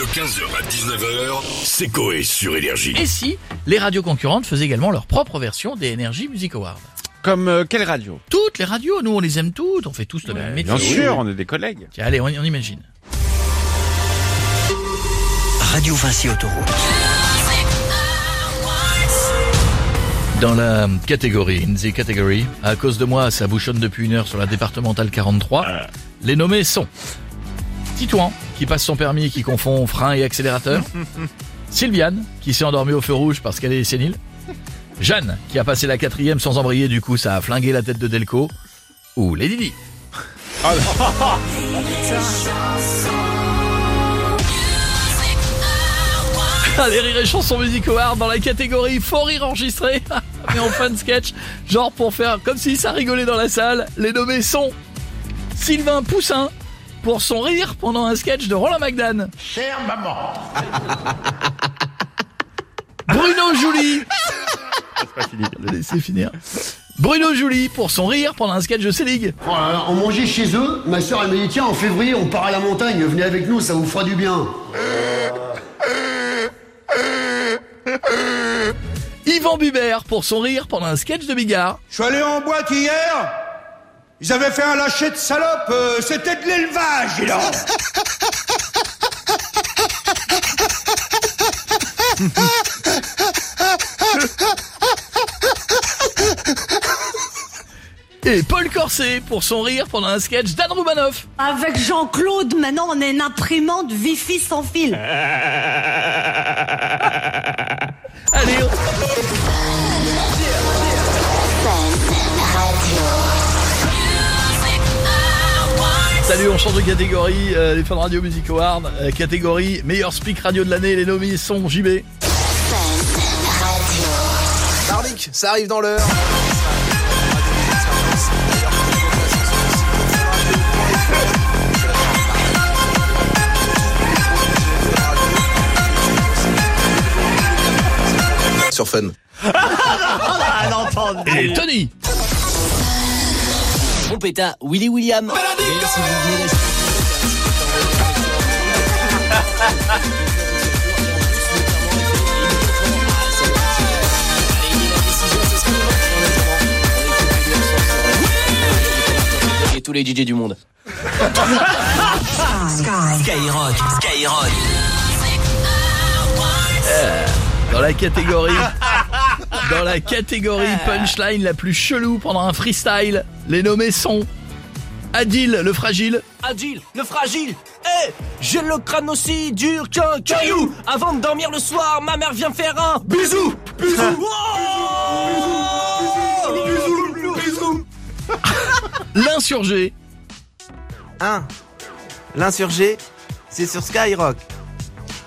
De 15h à 19h, c'est Coé sur Énergie. Et si les radios concurrentes faisaient également leur propre version des Energy Music Awards Comme euh, quelle radio? Toutes les radios, nous on les aime toutes, on fait tous le même métier. Bien sûr, on est des collègues. Tiens, allez, on, on imagine. Radio Vinci Autoroute. Dans la catégorie, in the category, à cause de moi, ça bouchonne depuis une heure sur la départementale 43. Les nommés sont Titouan, qui passe son permis et qui confond frein et accélérateur. Sylviane, qui s'est endormie au feu rouge parce qu'elle est sénile. Jeanne, qui a passé la quatrième sans embrayer, du coup ça a flingué la tête de Delco. Ou Lady Di. Ah, les rires et chansons music Award dans la catégorie faux rire enregistré mais en fin de sketch genre pour faire comme si ça rigolait dans la salle les nommés sont Sylvain Poussin pour son rire pendant un sketch de Roland McDan Chère maman, Bruno Jouli. Laissez finir Bruno Jouli pour son rire pendant un sketch de Selig Oh là là, on mangeait chez eux, ma soeur elle m'a dit tiens en février on part à la montagne, venez avec nous, ça vous fera du bien. Yvan Bubert pour son rire pendant un sketch de Bigard. Je suis allé en boîte hier. Ils avaient fait un lâcher de salope, euh, c'était de l'élevage, dis donc. et Paul Corset pour son rire pendant un sketch d'Anne Roumanoff Avec Jean-Claude, maintenant on est une imprimante Wi-Fi sans fil. Allez, on- Salut, on change de catégorie, euh, les Fun Radio Music Awards, euh, catégorie meilleur speak radio de l'année, les nommés sont JB, Marlik, ça arrive dans l'heure. Sur Fun. et Tony. Mon pétard, Willy William. D'ailleurs, si vous venez d'acheter- Et tous les DJ du monde. Skyrock, Skyrock. Dans la catégorie Dans la catégorie punchline la plus chelou pendant un freestyle, les nommés sont Adil le fragile, Adil, le fragile. Eh, j'ai le crâne aussi dur qu'un caillou. Avant de dormir le soir, ma mère vient faire un bisou. Bisou. l'insurgé, 1. L'insurgé, c'est sur Skyrock.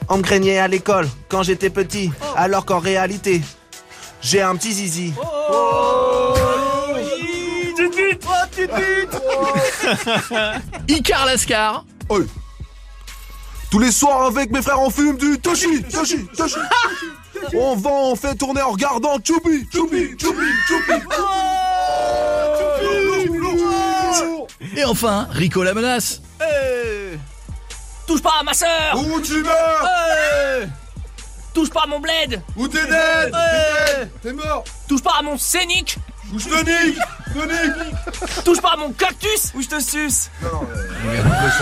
On me craignait à l'école quand j'étais petit, alors qu'en réalité, j'ai un petit zizi. Icar Lascar, Tous les soirs avec mes frères on fume du Toshi, Toshi, Toshi. On vend, on fait tourner en regardant Choubi, Choubi, Choubi, Choubi. et enfin Rico la menace. Touche pas à ma sœur. Où tu meurs? Eh, touche pas à mon bled. Où t'es dead T'es mort touche pas à mon scénic. Où je te nique Je te nique Touche pas à mon cactus ou je te suce. Le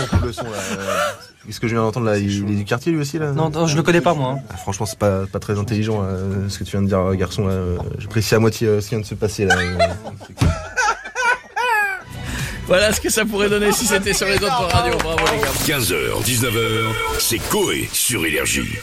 son, le son là. Qu'est-ce que je viens d'entendre là Il est du quartier lui aussi là Non, non, je le connais pas moi. Ah, franchement, c'est pas, pas très intelligent euh, ce que tu viens de dire, euh, garçon. Là. Euh, J'apprécie à moitié euh, ce qui vient de se passer là. Euh, Voilà ce que ça pourrait donner si c'était sur les autres radios. Bravo les gars. 15h, 19h, c'est Coé sur Énergie.